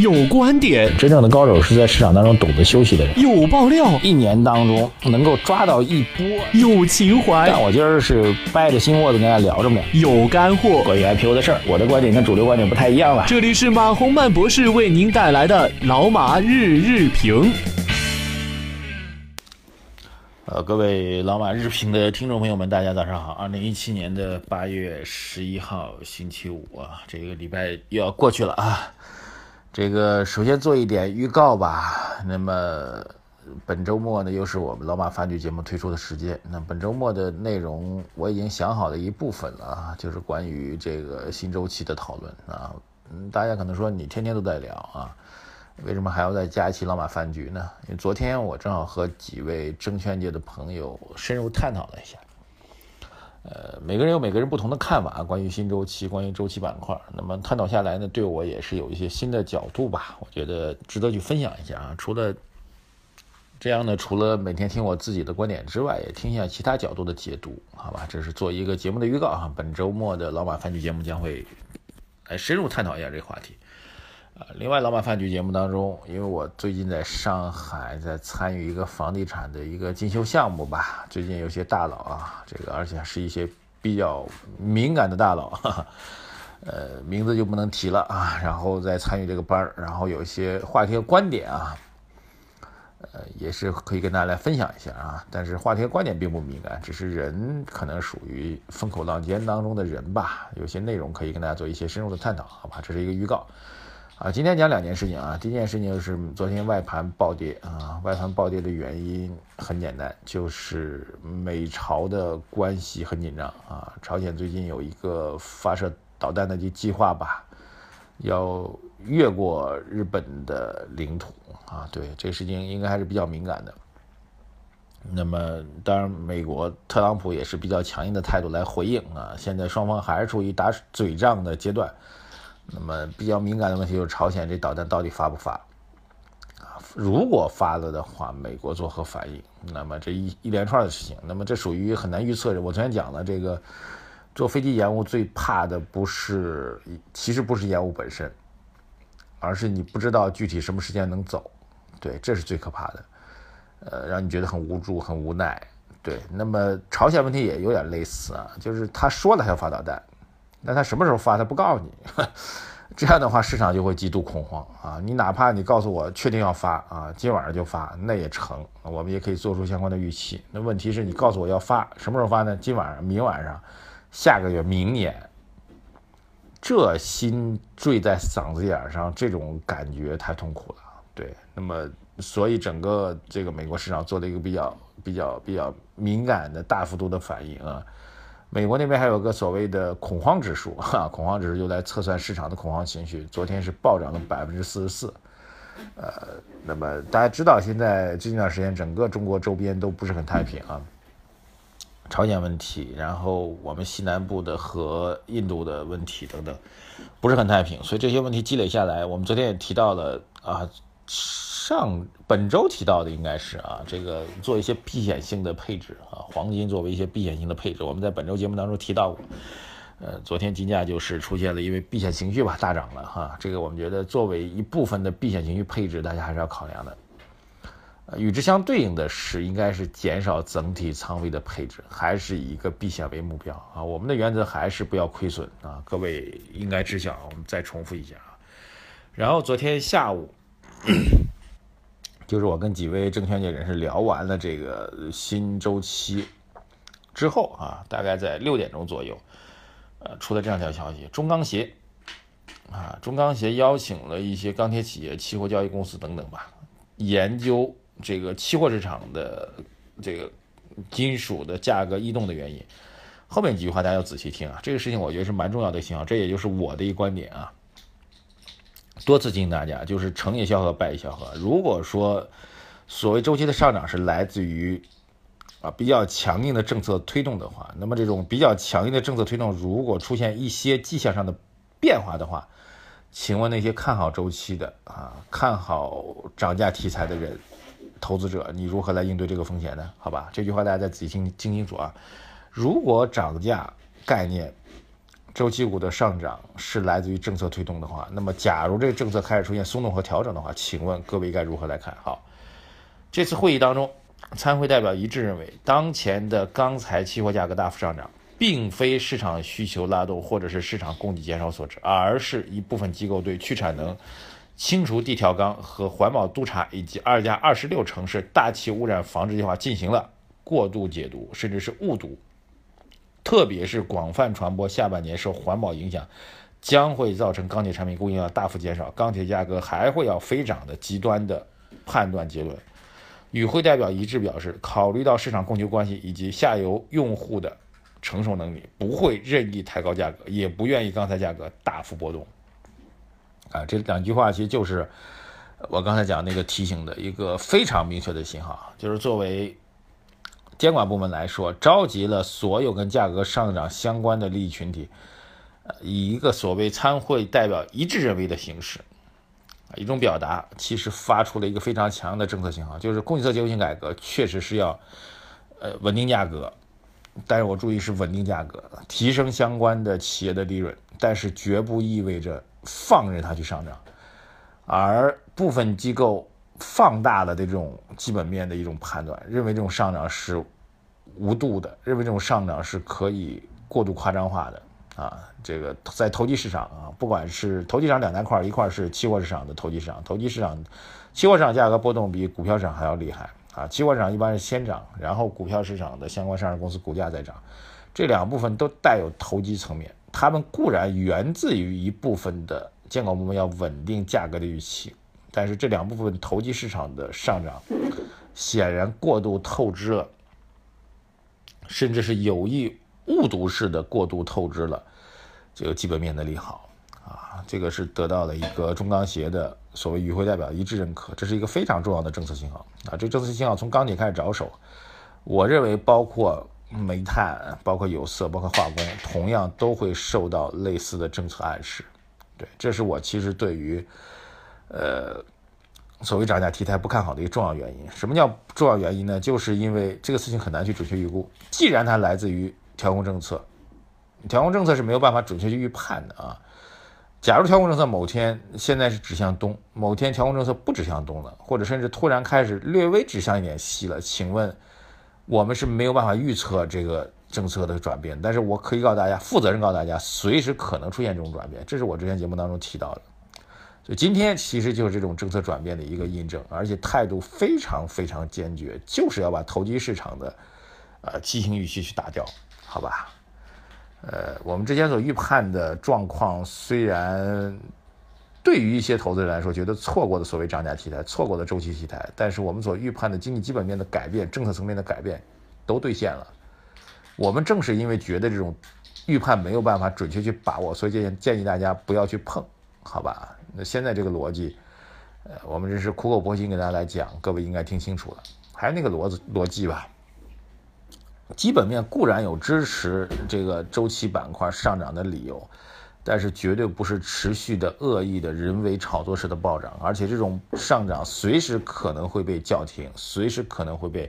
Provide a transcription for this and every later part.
有观点，真正的高手是在市场当中懂得休息的人。有爆料，一年当中能够抓到一波。有情怀，但我今儿是掰着心窝子跟大家聊着呢。有干货，关于 IPO 的事儿，我的观点跟主流观点不太一样了。这里是马洪曼博士为您带来的老马日日评。呃，各位老马日评的听众朋友们，大家早上好。二零一七年的八月十一号星期五啊，这个礼拜又要过去了啊。这个首先做一点预告吧。那么本周末呢，又是我们老马饭局节目推出的时间。那本周末的内容我已经想好了一部分了啊，就是关于这个新周期的讨论啊。嗯，大家可能说你天天都在聊啊。为什么还要再加一期老马饭局呢？因为昨天我正好和几位证券界的朋友深入探讨了一下，呃，每个人有每个人不同的看法，关于新周期，关于周期板块。那么探讨下来呢，对我也是有一些新的角度吧，我觉得值得去分享一下啊。除了这样呢，除了每天听我自己的观点之外，也听一下其他角度的解读，好吧？这是做一个节目的预告啊。本周末的老马饭局节目将会来深入探讨一下这个话题。啊，另外，老马饭局节目当中，因为我最近在上海在参与一个房地产的一个进修项目吧，最近有些大佬啊，这个而且是一些比较敏感的大佬，哈哈，呃，名字就不能提了啊，然后再参与这个班儿，然后有一些话题和观点啊，呃，也是可以跟大家来分享一下啊，但是话题和观点并不敏感，只是人可能属于风口浪尖当中的人吧，有些内容可以跟大家做一些深入的探讨，好吧，这是一个预告。啊，今天讲两件事情啊。第一件事情是昨天外盘暴跌啊，外盘暴跌的原因很简单，就是美朝的关系很紧张啊。朝鲜最近有一个发射导弹的计计划吧，要越过日本的领土啊。对，这个事情应该还是比较敏感的。那么，当然，美国特朗普也是比较强硬的态度来回应啊。现在双方还是处于打嘴仗的阶段。那么比较敏感的问题就是朝鲜这导弹到底发不发？啊，如果发了的话，美国作何反应？那么这一一连串的事情，那么这属于很难预测的。我昨天讲了，这个坐飞机延误最怕的不是，其实不是延误本身，而是你不知道具体什么时间能走，对，这是最可怕的，呃，让你觉得很无助、很无奈。对，那么朝鲜问题也有点类似啊，就是他说了他要发导弹。那他什么时候发？他不告诉你，这样的话市场就会极度恐慌啊！你哪怕你告诉我确定要发啊，今晚上就发，那也成，我们也可以做出相关的预期。那问题是你告诉我要发，什么时候发呢？今晚上、明晚上、下个月、明年，这心坠在嗓子眼上，这种感觉太痛苦了。对，那么所以整个这个美国市场做了一个比较、比较、比较敏感的大幅度的反应啊。美国那边还有个所谓的恐慌指数，哈，恐慌指数就来测算市场的恐慌情绪。昨天是暴涨了百分之四十四，呃，那么大家知道，现在最近段时间整个中国周边都不是很太平啊，朝鲜问题，然后我们西南部的和印度的问题等等，不是很太平，所以这些问题积累下来，我们昨天也提到了啊。上本周提到的应该是啊，这个做一些避险性的配置啊，黄金作为一些避险性的配置，我们在本周节目当中提到过。呃，昨天金价就是出现了因为避险情绪吧大涨了哈，这个我们觉得作为一部分的避险情绪配置，大家还是要考量的。与之相对应的是，应该是减少整体仓位的配置，还是以一个避险为目标啊。我们的原则还是不要亏损啊，各位应该知晓。我们再重复一下啊。然后昨天下午。就是我跟几位证券界人士聊完了这个新周期之后啊，大概在六点钟左右，呃，出了这样一条消息：中钢协啊，中钢协邀请了一些钢铁企业、期货交易公司等等吧，研究这个期货市场的这个金属的价格异动的原因。后面几句话大家要仔细听啊，这个事情我觉得是蛮重要的信号，这也就是我的一观点啊。多次提醒大家，就是成也萧何，败也萧何。如果说所谓周期的上涨是来自于啊比较强硬的政策推动的话，那么这种比较强硬的政策推动，如果出现一些迹象上的变化的话，请问那些看好周期的啊看好涨价题材的人，投资者，你如何来应对这个风险呢？好吧，这句话大家再仔细听听清楚啊。如果涨价概念。周期股的上涨是来自于政策推动的话，那么假如这个政策开始出现松动和调整的话，请问各位该如何来看？好，这次会议当中，参会代表一致认为，当前的钢材期货价格大幅上涨，并非市场需求拉动或者是市场供给减少所致，而是一部分机构对去产能、清除地条钢和环保督查以及二加二十六城市大气污染防治计划进行了过度解读，甚至是误读。特别是广泛传播，下半年受环保影响，将会造成钢铁产品供应量大幅减少，钢铁价格还会要飞涨的极端的判断结论。与会代表一致表示，考虑到市场供求关系以及下游用户的承受能力，不会任意抬高价格，也不愿意钢材价格大幅波动。啊，这两句话其实就是我刚才讲那个提醒的一个非常明确的信号，就是作为。监管部门来说，召集了所有跟价格上涨相关的利益群体，呃，以一个所谓参会代表一致认为的形式，一种表达，其实发出了一个非常强的政策信号，就是供给侧结构性改革确实是要，呃，稳定价格，但是我注意是稳定价格，提升相关的企业的利润，但是绝不意味着放任它去上涨，而部分机构。放大了的这种基本面的一种判断，认为这种上涨是无度的，认为这种上涨是可以过度夸张化的啊。这个在投机市场啊，不管是投机市场两大块，一块是期货市场的投机市场，投机市场期货市场价格波动比股票市场还要厉害啊。期货市场一般是先涨，然后股票市场的相关上市公司股价再涨，这两部分都带有投机层面，它们固然源自于一部分的监管部门要稳定价格的预期。但是这两部分投机市场的上涨，显然过度透支了，甚至是有意误读式的过度透支了这个基本面的利好啊！这个是得到了一个中钢协的所谓与会代表一致认可，这是一个非常重要的政策信号啊！这政策信号从钢铁开始着手，我认为包括煤炭、包括有色、包括化工，同样都会受到类似的政策暗示。对，这是我其实对于。呃，所谓涨价题材不看好的一个重要原因，什么叫重要原因呢？就是因为这个事情很难去准确预估。既然它来自于调控政策，调控政策是没有办法准确去预判的啊。假如调控政策某天现在是指向东，某天调控政策不指向东了，或者甚至突然开始略微指向一点西了，请问我们是没有办法预测这个政策的转变。但是我可以告诉大家，负责任告诉大家，随时可能出现这种转变。这是我之前节目当中提到的。就今天其实就是这种政策转变的一个印证，而且态度非常非常坚决，就是要把投机市场的，呃，畸形预期去打掉，好吧？呃，我们之前所预判的状况，虽然对于一些投资人来说觉得错过的所谓涨价题材、错过的周期题材，但是我们所预判的经济基本面的改变、政策层面的改变都兑现了。我们正是因为觉得这种预判没有办法准确去把握，所以建建议大家不要去碰，好吧？那现在这个逻辑，呃，我们这是苦口婆心给大家来讲，各位应该听清楚了。还是那个逻子逻辑吧，基本面固然有支持这个周期板块上涨的理由，但是绝对不是持续的恶意的人为炒作式的暴涨，而且这种上涨随时可能会被叫停，随时可能会被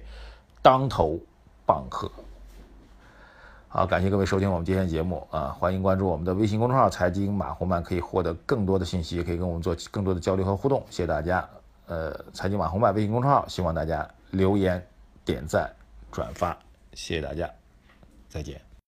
当头棒喝。好，感谢各位收听我们今天的节目啊！欢迎关注我们的微信公众号“财经马红漫”，可以获得更多的信息，也可以跟我们做更多的交流和互动。谢谢大家。呃，财经马红漫微信公众号，希望大家留言、点赞、转发，谢谢大家，再见。